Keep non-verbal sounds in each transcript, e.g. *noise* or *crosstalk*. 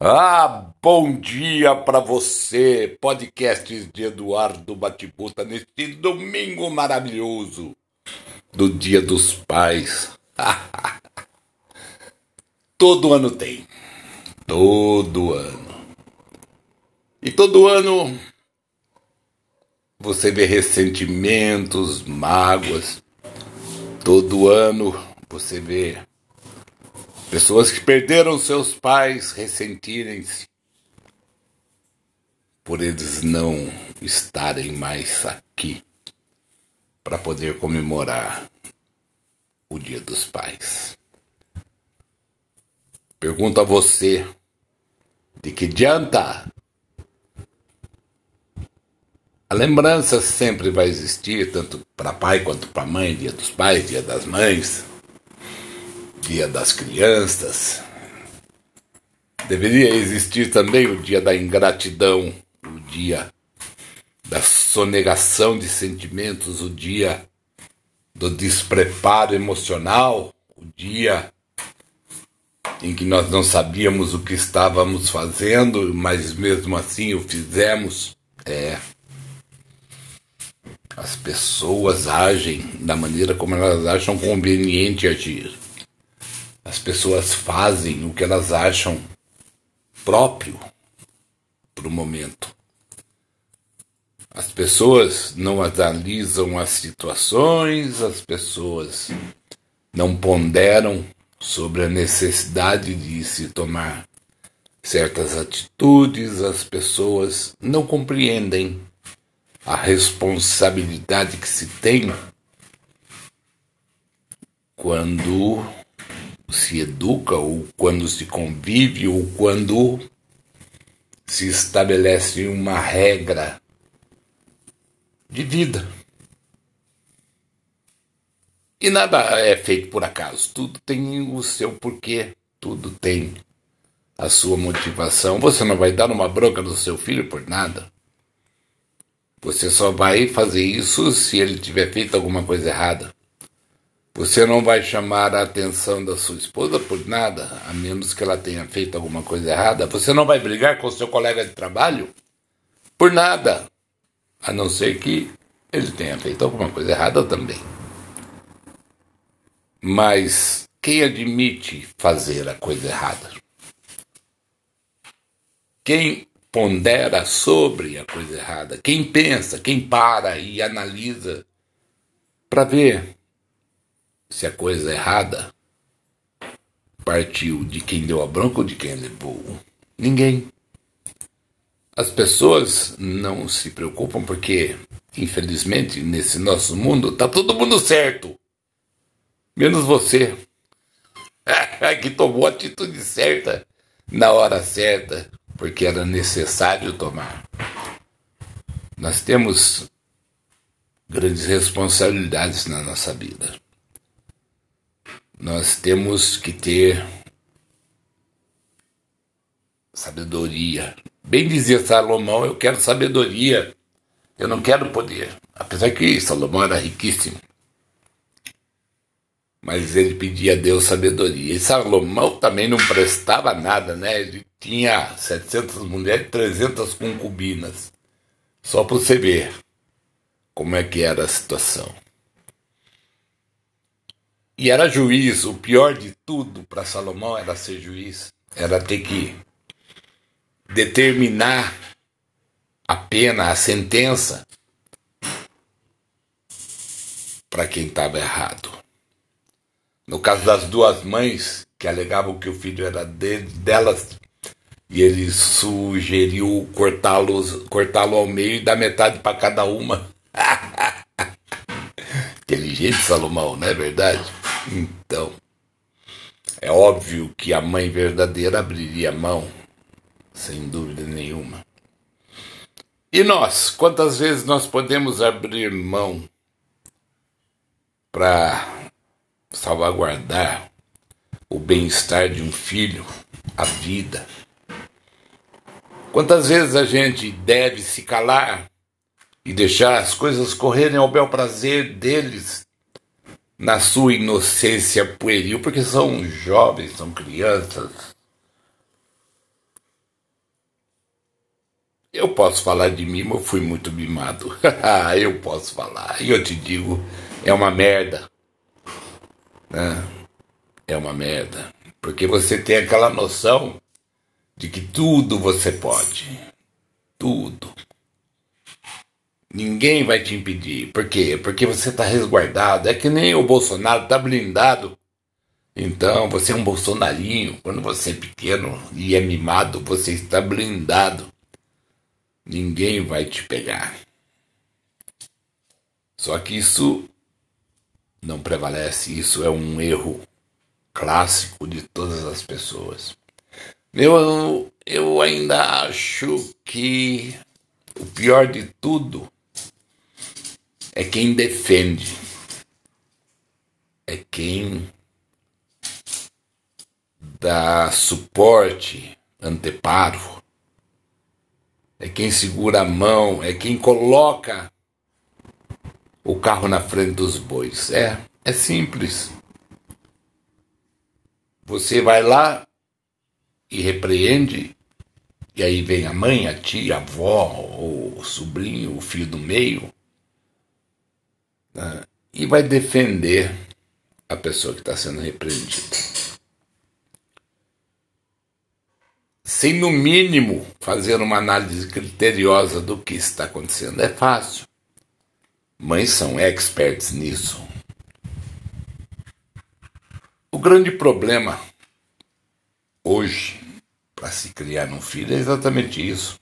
Ah, bom dia para você, podcast de Eduardo Batibuta, neste domingo maravilhoso do Dia dos Pais. *laughs* todo ano tem, todo ano. E todo ano você vê ressentimentos, mágoas. Todo ano você vê Pessoas que perderam seus pais ressentirem-se por eles não estarem mais aqui para poder comemorar o Dia dos Pais. Pergunto a você: de que adianta? A lembrança sempre vai existir, tanto para pai quanto para mãe, Dia dos Pais, Dia das Mães. Dia das Crianças. Deveria existir também o Dia da Ingratidão, o Dia da sonegação de sentimentos, o Dia do despreparo emocional, o dia em que nós não sabíamos o que estávamos fazendo, mas mesmo assim o fizemos. É. As pessoas agem da maneira como elas acham conveniente agir. As pessoas fazem o que elas acham próprio para o momento. As pessoas não analisam as situações, as pessoas não ponderam sobre a necessidade de se tomar certas atitudes, as pessoas não compreendem a responsabilidade que se tem quando se educa, ou quando se convive, ou quando se estabelece uma regra de vida. E nada é feito por acaso, tudo tem o seu porquê, tudo tem a sua motivação. Você não vai dar uma bronca no seu filho por nada. Você só vai fazer isso se ele tiver feito alguma coisa errada. Você não vai chamar a atenção da sua esposa por nada, a menos que ela tenha feito alguma coisa errada. Você não vai brigar com o seu colega de trabalho por nada, a não ser que ele tenha feito alguma coisa errada também. Mas quem admite fazer a coisa errada? Quem pondera sobre a coisa errada? Quem pensa, quem para e analisa para ver se a coisa errada partiu de quem deu a bronca ou de quem levou? Ninguém. As pessoas não se preocupam porque, infelizmente, nesse nosso mundo, tá todo mundo certo. Menos você. *laughs* que tomou a atitude certa na hora certa, porque era necessário tomar. Nós temos grandes responsabilidades na nossa vida nós temos que ter sabedoria. Bem dizia Salomão, eu quero sabedoria, eu não quero poder. Apesar que Salomão era riquíssimo. Mas ele pedia a Deus sabedoria. E Salomão também não prestava nada, né? Ele tinha 700 mulheres e 300 concubinas. Só para você ver como é que era a situação. E era juiz, o pior de tudo para Salomão era ser juiz, era ter que determinar a pena, a sentença para quem estava errado. No caso das duas mães que alegavam que o filho era de, delas e ele sugeriu cortá-lo cortá ao meio e dar metade para cada uma. *laughs* Inteligente Salomão, não é verdade? Então, é óbvio que a mãe verdadeira abriria mão, sem dúvida nenhuma. E nós, quantas vezes nós podemos abrir mão para salvaguardar o bem-estar de um filho, a vida? Quantas vezes a gente deve se calar e deixar as coisas correrem ao bel prazer deles na sua inocência pueril, porque são jovens, são crianças. eu posso falar de mim, mas eu fui muito mimado. *laughs* eu posso falar. E eu te digo, é uma merda. Né? É uma merda. Porque você tem aquela noção de que tudo você pode. Tudo. Ninguém vai te impedir. Por quê? Porque você está resguardado. É que nem o Bolsonaro está blindado. Então, você é um bolsonarinho. Quando você é pequeno e é mimado, você está blindado. Ninguém vai te pegar. Só que isso não prevalece. Isso é um erro clássico de todas as pessoas. Eu, eu ainda acho que o pior de tudo é quem defende, é quem dá suporte, anteparo, é quem segura a mão, é quem coloca o carro na frente dos bois. É, é simples. Você vai lá e repreende, e aí vem a mãe, a tia, a avó, o sobrinho, o filho do meio, e vai defender a pessoa que está sendo repreendida. Sem, no mínimo, fazer uma análise criteriosa do que está acontecendo. É fácil. Mães são experts nisso. O grande problema hoje para se criar um filho é exatamente isso.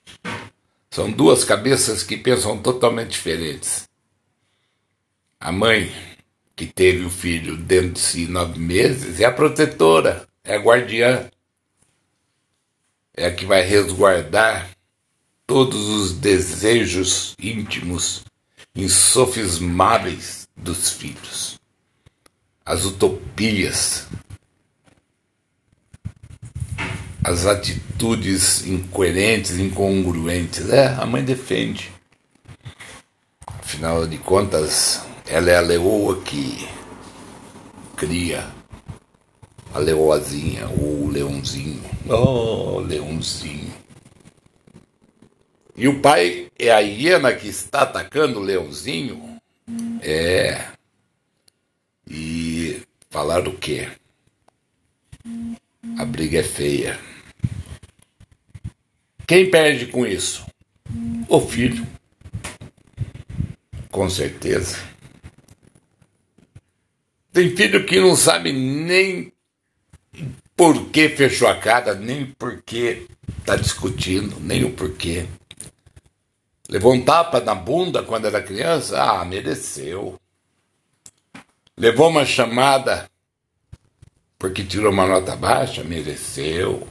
São duas cabeças que pensam totalmente diferentes. A mãe, que teve o filho dentro de si nove meses, é a protetora, é a guardiã, é a que vai resguardar todos os desejos íntimos, insofismáveis dos filhos, as utopias, as atitudes incoerentes, incongruentes. É, a mãe defende. Afinal de contas, ela é a leoa que cria a leoazinha ou o leãozinho. Oh, leãozinho. E o pai é a hiena que está atacando o leãozinho? É. E falar o quê? A briga é feia. Quem perde com isso? O filho. Com certeza. Tem filho que não sabe nem por que fechou a cara, nem por que está discutindo, nem o porquê. Levou um tapa na bunda quando era criança? Ah, mereceu. Levou uma chamada porque tirou uma nota baixa? Mereceu.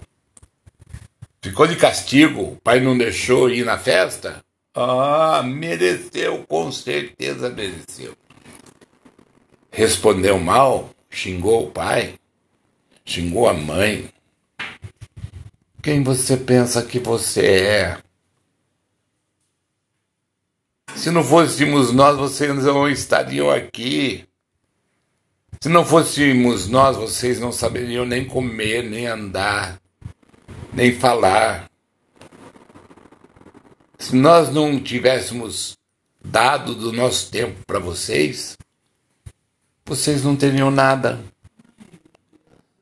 Ficou de castigo, o pai não deixou ir na festa? Ah, mereceu, com certeza mereceu respondeu mal, xingou o pai, xingou a mãe. Quem você pensa que você é? Se não fôssemos nós, vocês não estariam aqui. Se não fôssemos nós, vocês não saberiam nem comer, nem andar, nem falar. Se nós não tivéssemos dado do nosso tempo para vocês, vocês não teriam nada.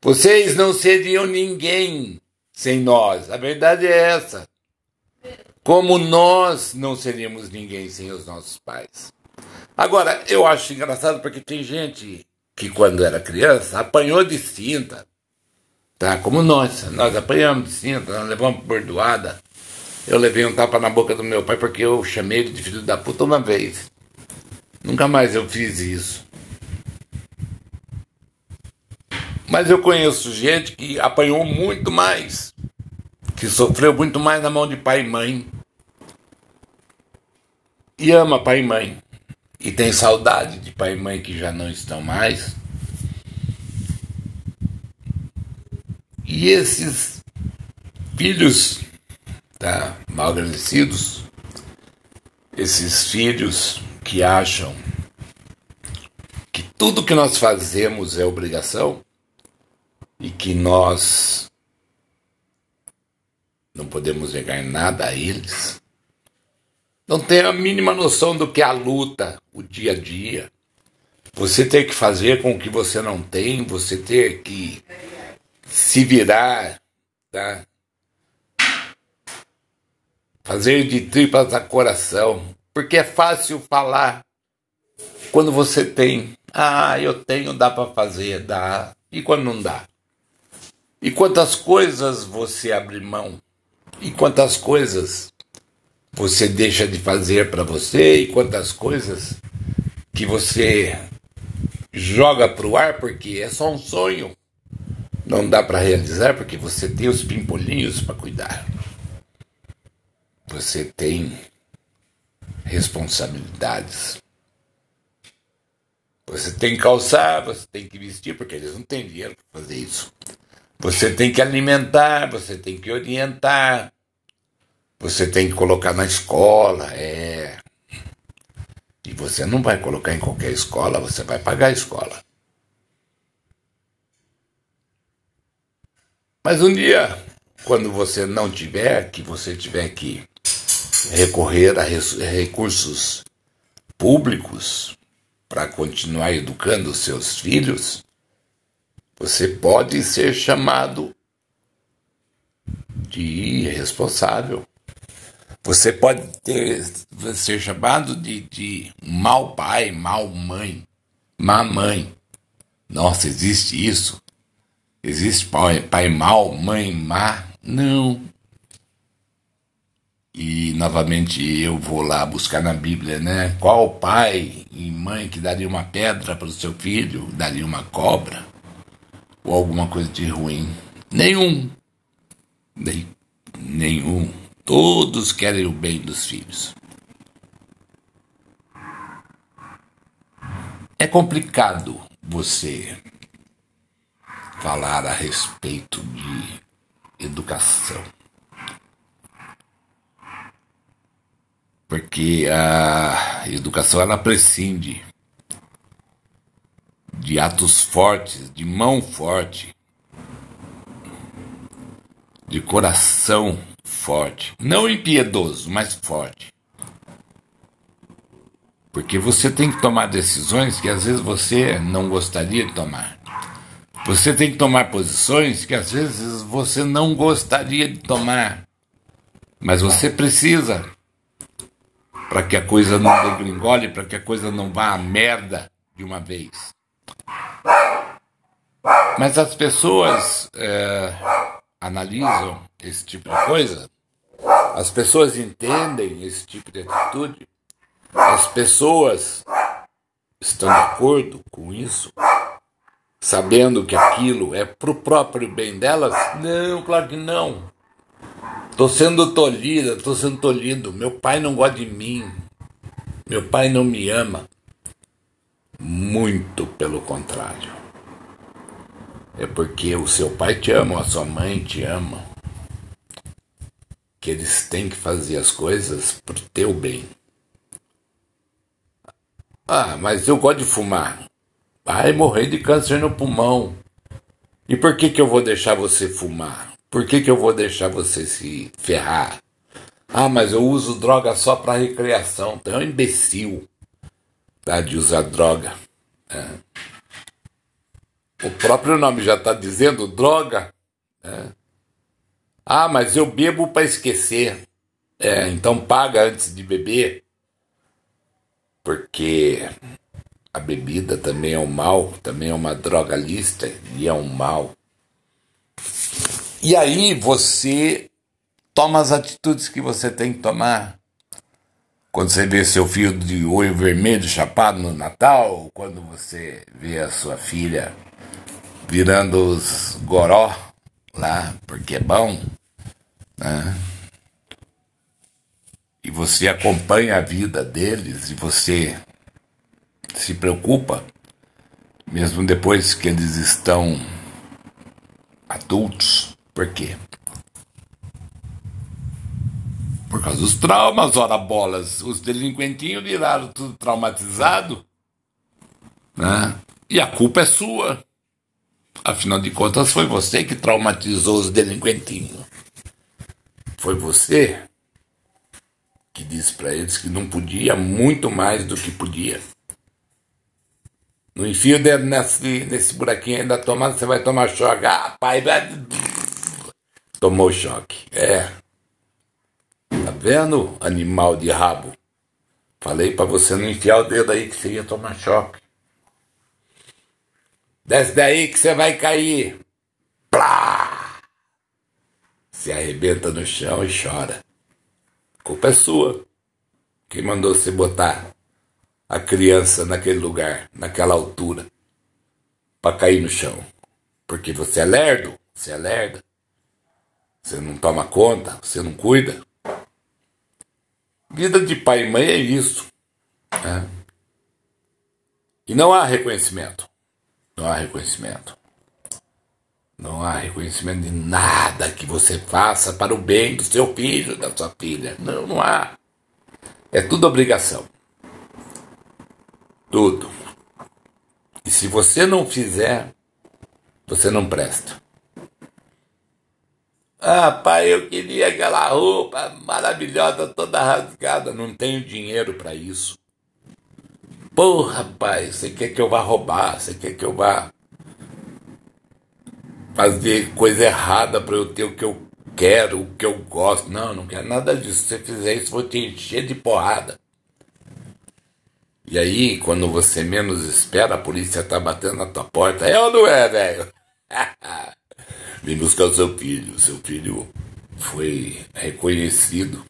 Vocês não seriam ninguém sem nós. A verdade é essa. Como nós não seríamos ninguém sem os nossos pais. Agora, eu acho engraçado porque tem gente que quando era criança apanhou de cinta. Tá? Como nós. Nós apanhamos de cinta, nós levamos bordoada. Eu levei um tapa na boca do meu pai porque eu chamei ele de filho da puta uma vez. Nunca mais eu fiz isso. Mas eu conheço gente que apanhou muito mais, que sofreu muito mais na mão de pai e mãe. E ama pai e mãe. E tem saudade de pai e mãe que já não estão mais. E esses filhos tá, mal agradecidos, esses filhos que acham que tudo que nós fazemos é obrigação, e que nós não podemos negar nada a eles, não tem a mínima noção do que é a luta, o dia a dia. Você ter que fazer com o que você não tem, você ter que se virar, tá? Fazer de tripas a coração, porque é fácil falar quando você tem. Ah, eu tenho, dá para fazer, dá. E quando não dá? E quantas coisas você abre mão? E quantas coisas você deixa de fazer para você? E quantas coisas que você joga para o ar porque é só um sonho? Não dá para realizar porque você tem os pimpolinhos para cuidar. Você tem responsabilidades. Você tem que calçar, você tem que vestir, porque eles não têm dinheiro para fazer isso. Você tem que alimentar, você tem que orientar, você tem que colocar na escola, é. E você não vai colocar em qualquer escola, você vai pagar a escola. Mas um dia, quando você não tiver, que você tiver que recorrer a recursos públicos para continuar educando os seus filhos, você pode ser chamado de irresponsável. Você pode ter, ser chamado de, de mau pai, mau mãe, má mãe. Nossa, existe isso? Existe pai, pai mau, mãe má? Não. E novamente eu vou lá buscar na Bíblia, né? Qual pai e mãe que daria uma pedra para o seu filho, daria uma cobra ou alguma coisa de ruim? Nenhum. Nem, nenhum. Todos querem o bem dos filhos. É complicado você falar a respeito de educação. Porque a educação ela prescinde de atos fortes, de mão forte, de coração forte. Não impiedoso, mas forte. Porque você tem que tomar decisões que às vezes você não gostaria de tomar. Você tem que tomar posições que às vezes você não gostaria de tomar. Mas você precisa para que a coisa não degringole, para que a coisa não vá à merda de uma vez. Mas as pessoas é, analisam esse tipo de coisa, as pessoas entendem esse tipo de atitude, as pessoas estão de acordo com isso, sabendo que aquilo é para o próprio bem delas? Não, claro que não. Estou sendo tolhida, estou sendo tolhido. Meu pai não gosta de mim. Meu pai não me ama. Muito pelo contrário. É porque o seu pai te ama, a sua mãe te ama. Que eles têm que fazer as coisas pro teu bem. Ah, mas eu gosto de fumar. Vai morrer de câncer no pulmão. E por que, que eu vou deixar você fumar? Por que, que eu vou deixar você se ferrar? Ah, mas eu uso droga só para recreação. Tu é um imbecil tá, de usar droga. É. O próprio nome já está dizendo droga. É. Ah, mas eu bebo para esquecer. É, então paga antes de beber. Porque a bebida também é um mal, também é uma droga lista e é um mal. E aí você toma as atitudes que você tem que tomar. Quando você vê seu filho de olho vermelho chapado no Natal, quando você vê a sua filha virando os goró lá, porque é bom, né? E você acompanha a vida deles e você se preocupa, mesmo depois que eles estão adultos. Por quê? Por causa dos traumas, ora bolas. Os delinquentinhos viraram tudo traumatizado. Né? E a culpa é sua. Afinal de contas, foi você que traumatizou os delinquentinhos. Foi você. que disse para eles que não podia muito mais do que podia. Não enfia o dedo nesse, nesse buraquinho aí da tomada, você vai tomar choque. Ah, pai, tomou choque. É. Vendo, animal de rabo? Falei para você não enfiar o dedo aí que você ia tomar choque. Desce daí que você vai cair. Plá! Se arrebenta no chão e chora. Culpa é sua. Quem mandou você botar a criança naquele lugar, naquela altura, para cair no chão? Porque você é lerdo, você é lerda. Você não toma conta, você não cuida. Vida de pai e mãe é isso. Né? E não há reconhecimento. Não há reconhecimento. Não há reconhecimento de nada que você faça para o bem do seu filho, da sua filha. Não, não há. É tudo obrigação. Tudo. E se você não fizer, você não presta. Ah, pai, eu queria aquela roupa maravilhosa, toda rasgada. Não tenho dinheiro para isso. Porra, pai, você quer que eu vá roubar? Você quer que eu vá fazer coisa errada para eu ter o que eu quero, o que eu gosto. Não, não quero nada disso. Se você fizer isso, vou te encher de porrada. E aí, quando você menos espera, a polícia tá batendo na tua porta. É ou não é, velho? *laughs* Vem buscar o seu filho. Seu filho foi reconhecido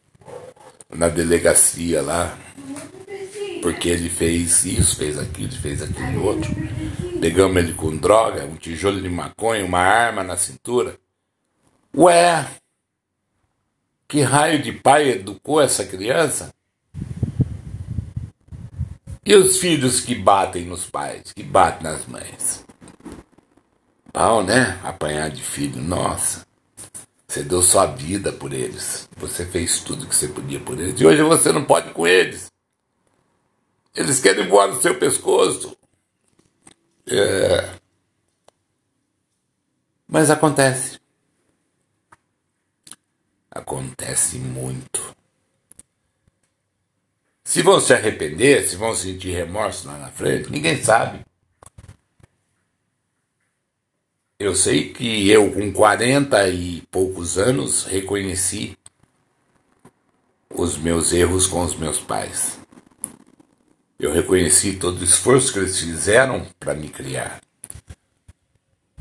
na delegacia lá, porque ele fez isso, fez aquilo, fez aquilo outro. Pegamos ele com droga, um tijolo de maconha, uma arma na cintura. Ué, que raio de pai educou essa criança? E os filhos que batem nos pais, que batem nas mães? Pau, né? Apanhar de filho, nossa. Você deu sua vida por eles. Você fez tudo que você podia por eles. E hoje você não pode com eles. Eles querem voar no seu pescoço. É. Mas acontece. Acontece muito. Se vão se arrepender, se vão sentir remorso lá na frente, ninguém sabe. Eu sei que eu, com 40 e poucos anos, reconheci os meus erros com os meus pais. Eu reconheci todo o esforço que eles fizeram para me criar.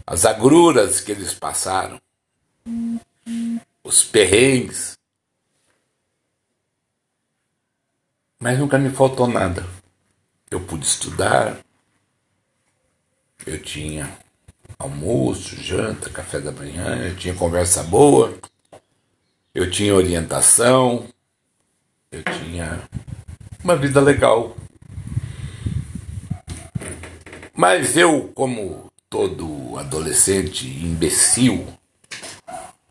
As agruras que eles passaram. Os perrengues. Mas nunca me faltou nada. Eu pude estudar. Eu tinha almoço, janta, café da manhã, eu tinha conversa boa. Eu tinha orientação. Eu tinha uma vida legal. Mas eu, como todo adolescente imbecil,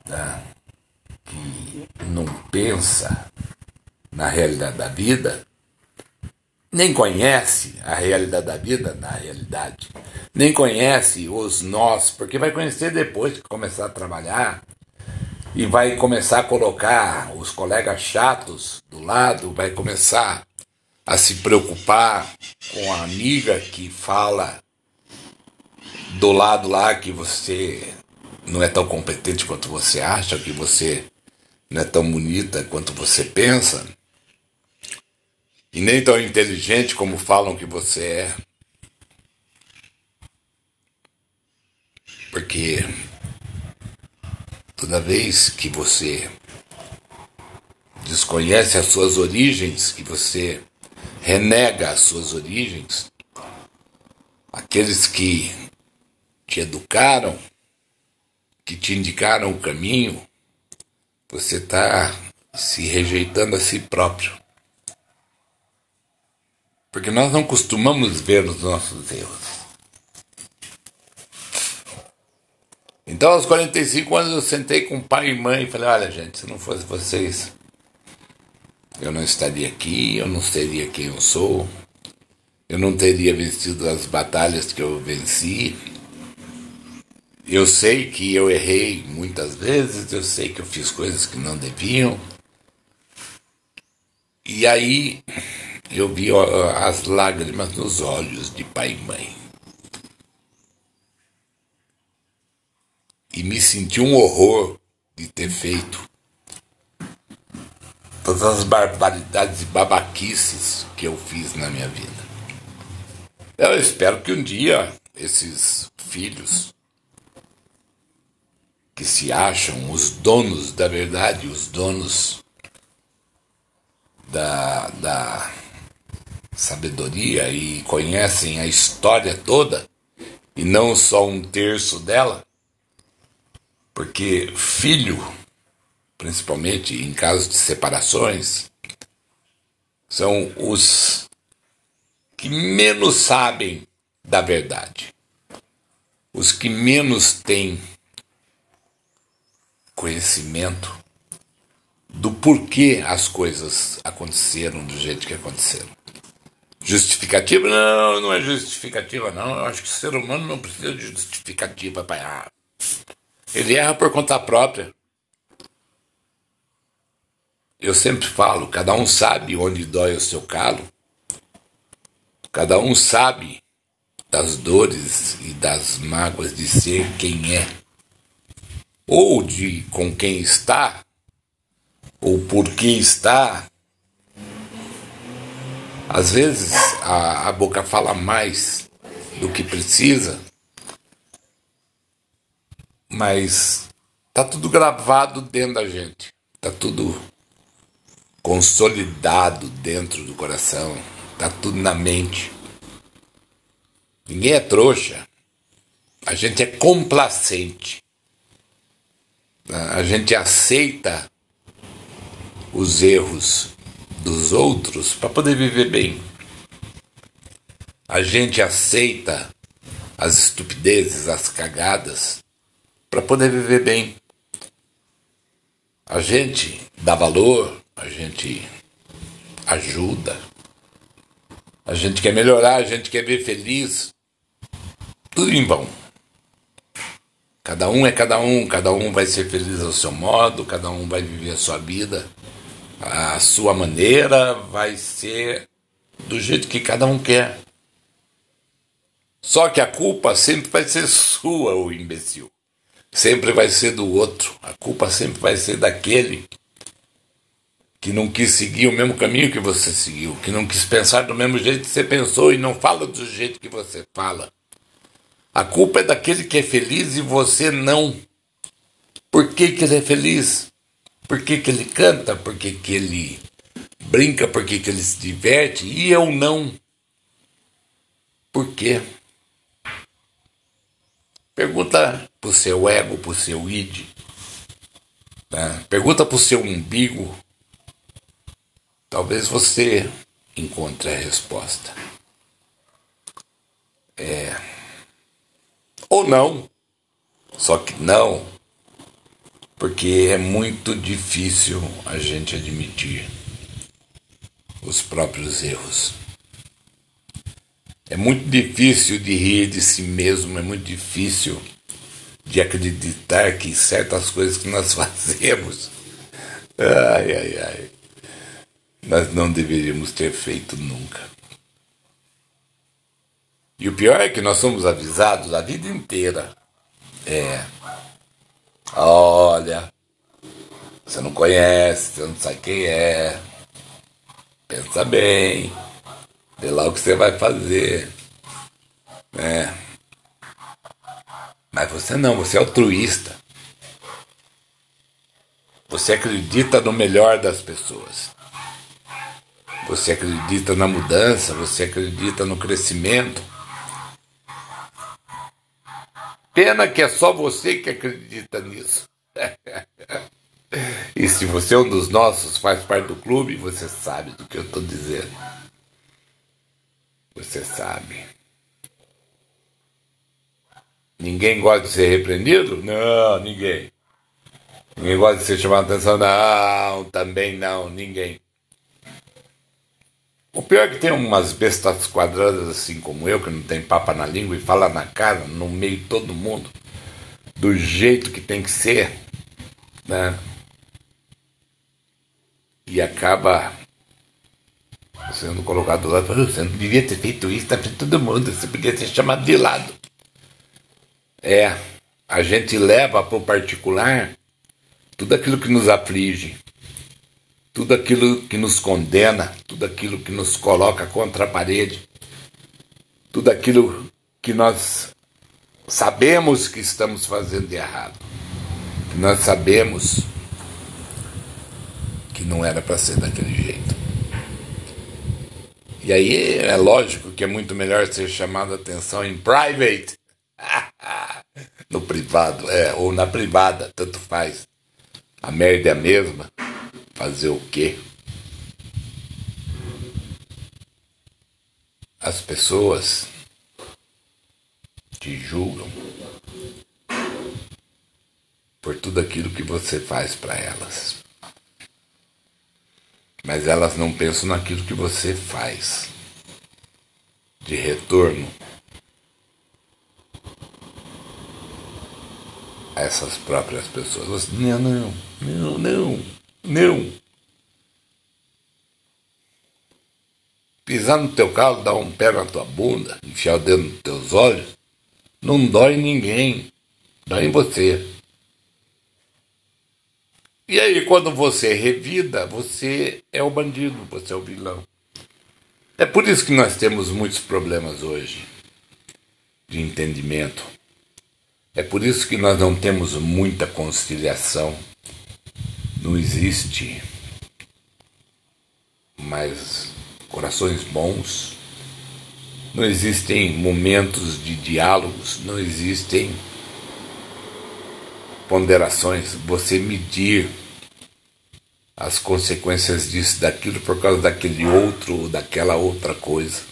né, que não pensa na realidade da vida, nem conhece a realidade da vida na realidade, nem conhece os nós, porque vai conhecer depois que começar a trabalhar e vai começar a colocar os colegas chatos do lado, vai começar a se preocupar com a amiga que fala do lado lá que você não é tão competente quanto você acha, que você não é tão bonita quanto você pensa, e nem tão inteligente como falam que você é. Porque toda vez que você desconhece as suas origens, que você renega as suas origens, aqueles que te educaram, que te indicaram o caminho, você está se rejeitando a si próprio. Porque nós não costumamos ver os nossos erros. Então, aos 45 anos, eu sentei com pai e mãe e falei: olha, gente, se não fosse vocês, eu não estaria aqui, eu não seria quem eu sou, eu não teria vencido as batalhas que eu venci. Eu sei que eu errei muitas vezes, eu sei que eu fiz coisas que não deviam. E aí eu vi as lágrimas nos olhos de pai e mãe. E me senti um horror de ter feito todas as barbaridades e babaquices que eu fiz na minha vida. Eu espero que um dia esses filhos que se acham os donos da verdade, os donos da, da sabedoria e conhecem a história toda e não só um terço dela, porque filho, principalmente em casos de separações, são os que menos sabem da verdade, os que menos têm conhecimento do porquê as coisas aconteceram do jeito que aconteceram. Justificativa? Não, não é justificativa, não. Eu acho que o ser humano não precisa de justificativa para errar. Ele erra por conta própria. Eu sempre falo, cada um sabe onde dói o seu calo. Cada um sabe das dores e das mágoas de ser quem é. Ou de com quem está, ou por que está. Às vezes a, a boca fala mais do que precisa mas tá tudo gravado dentro da gente, tá tudo consolidado dentro do coração, tá tudo na mente. Ninguém é trouxa. A gente é complacente. A gente aceita os erros dos outros para poder viver bem. A gente aceita as estupidezes, as cagadas para poder viver bem. A gente dá valor, a gente ajuda, a gente quer melhorar, a gente quer ver feliz. Tudo em vão. Cada um é cada um, cada um vai ser feliz ao seu modo, cada um vai viver a sua vida, a sua maneira vai ser do jeito que cada um quer. Só que a culpa sempre vai ser sua, o imbecil sempre vai ser do outro. A culpa sempre vai ser daquele que não quis seguir o mesmo caminho que você seguiu, que não quis pensar do mesmo jeito que você pensou e não fala do jeito que você fala. A culpa é daquele que é feliz e você não. Por que, que ele é feliz? Por que, que ele canta? Por que, que ele brinca? Por que, que ele se diverte? E eu não. Por quê? Pergunta para o seu ego, para o seu id. Né? Pergunta para o seu umbigo. Talvez você encontre a resposta. É. Ou não. Só que não, porque é muito difícil a gente admitir os próprios erros. É muito difícil de rir de si mesmo, é muito difícil de acreditar que certas coisas que nós *laughs* fazemos, ai, ai, ai, nós não deveríamos ter feito nunca. E o pior é que nós somos avisados a vida inteira. É. Olha, você não conhece, você não sabe quem é. Pensa bem. Vê lá o que você vai fazer. Né? Mas você não, você é altruísta. Você acredita no melhor das pessoas. Você acredita na mudança, você acredita no crescimento. Pena que é só você que acredita nisso. *laughs* e se você é um dos nossos, faz parte do clube, você sabe do que eu estou dizendo. Você sabe. Ninguém gosta de ser repreendido? Não, ninguém. Ninguém gosta de ser chamado a atenção? Não, também não, ninguém. O pior é que tem umas bestas quadradas assim como eu, que não tem papa na língua e fala na cara, no meio de todo mundo, do jeito que tem que ser, né? E acaba sendo colocado lá, você não devia ter feito isso tá para todo mundo, você podia ter chamado de lado. É, a gente leva para o particular tudo aquilo que nos aflige, tudo aquilo que nos condena, tudo aquilo que nos coloca contra a parede, tudo aquilo que nós sabemos que estamos fazendo de errado, que nós sabemos que não era para ser daquele jeito. E aí é lógico que é muito melhor ser chamado a atenção em private, *laughs* no privado, é, ou na privada, tanto faz. A merda é a mesma. Fazer o quê? As pessoas te julgam por tudo aquilo que você faz para elas. Mas elas não pensam naquilo que você faz de retorno a essas próprias pessoas. Você, não, não, não, não, não. Pisar no teu carro, dar um pé na tua bunda, enfiar o dedo nos teus olhos, não dói ninguém, dói em você. E aí, quando você revida, você é o bandido, você é o vilão. É por isso que nós temos muitos problemas hoje de entendimento. É por isso que nós não temos muita conciliação. Não existe mais corações bons. Não existem momentos de diálogos, não existem ponderações, você medir as consequências disso, daquilo, por causa daquele outro ou daquela outra coisa.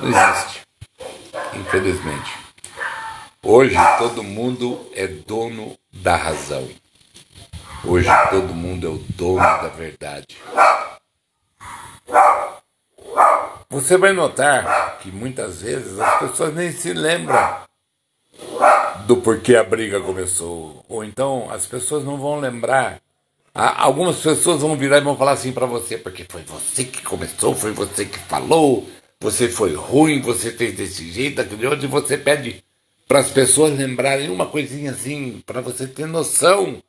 Não existe. Infelizmente. Hoje todo mundo é dono da razão. Hoje todo mundo é o dono da verdade. Você vai notar que muitas vezes as pessoas nem se lembram do porquê a briga começou. Ou então as pessoas não vão lembrar. Algumas pessoas vão virar e vão falar assim para você, porque foi você que começou, foi você que falou, você foi ruim, você fez desse jeito, daquele outro, e você pede para as pessoas lembrarem uma coisinha assim, para você ter noção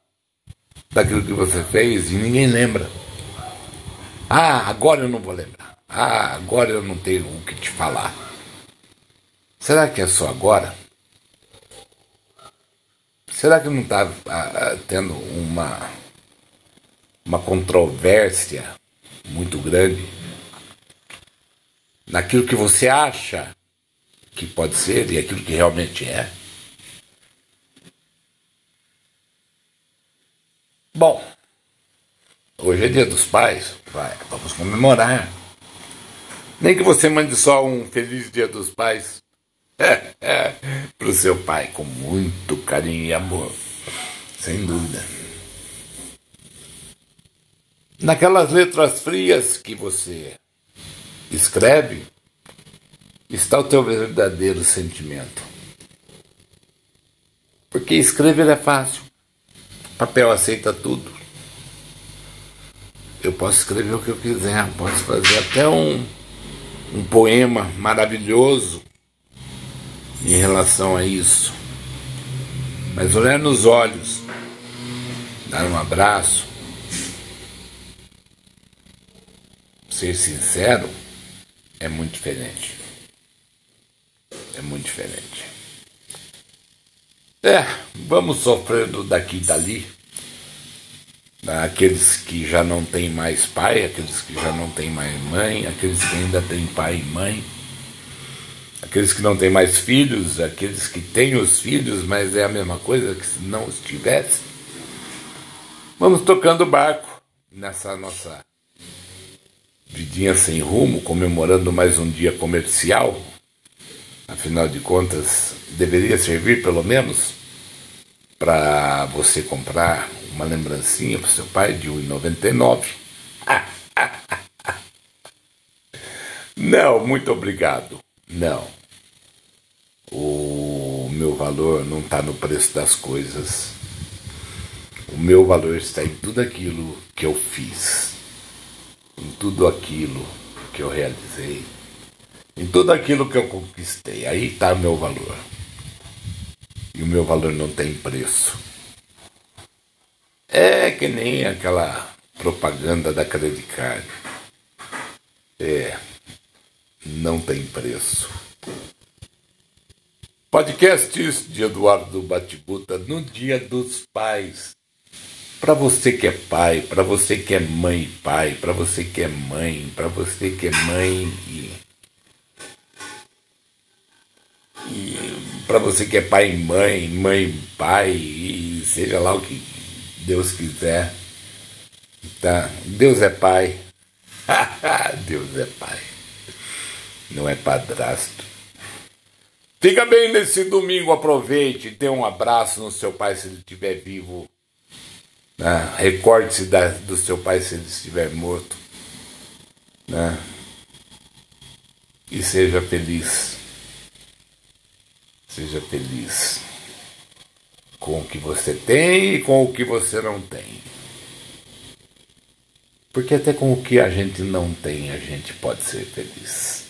daquilo que você fez e ninguém lembra. Ah, agora eu não vou lembrar. Ah, agora eu não tenho o que te falar. Será que é só agora? Será que não está ah, tendo uma, uma controvérsia muito grande naquilo que você acha que pode ser e aquilo que realmente é? Bom, hoje é dia dos pais, vai, vamos comemorar. Nem que você mande só um feliz dia dos pais para o seu pai com muito carinho e amor, sem dúvida. Naquelas letras frias que você escreve, está o teu verdadeiro sentimento. Porque escrever é fácil, papel aceita tudo. Eu posso escrever o que eu quiser, posso fazer até um, um poema maravilhoso em relação a isso. Mas olhar nos olhos, dar um abraço, ser sincero, é muito diferente. É muito diferente. É, vamos sofrendo daqui e dali. Aqueles que já não têm mais pai, aqueles que já não têm mais mãe, aqueles que ainda têm pai e mãe aqueles que não têm mais filhos, aqueles que têm os filhos, mas é a mesma coisa que se não os tivesse. Vamos tocando o barco nessa nossa vidinha sem rumo, comemorando mais um dia comercial. Afinal de contas, deveria servir pelo menos para você comprar uma lembrancinha para seu pai de R$ 1,99. *laughs* Não, muito obrigado. Não o meu valor não está no preço das coisas. O meu valor está em tudo aquilo que eu fiz, em tudo aquilo que eu realizei, em tudo aquilo que eu conquistei. Aí está o meu valor. E o meu valor não tem preço. É que nem aquela propaganda da Credit Card. É, não tem preço. Podcasts de Eduardo Batibuta no Dia dos Pais. Para você que é pai, para você que é mãe e pai, para você que é mãe, para você que é mãe e, para você que é pai e mãe, mãe e pai, e seja lá o que Deus quiser. Tá? Deus é pai. *laughs* Deus é pai. Não é padrasto. Fica bem nesse domingo, aproveite, dê um abraço no seu pai se ele estiver vivo né? Recorde-se do seu pai se ele estiver morto. Né? E seja feliz. Seja feliz com o que você tem e com o que você não tem. Porque até com o que a gente não tem, a gente pode ser feliz.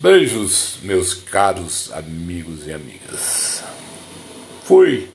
Beijos, meus caros amigos e amigas. Fui.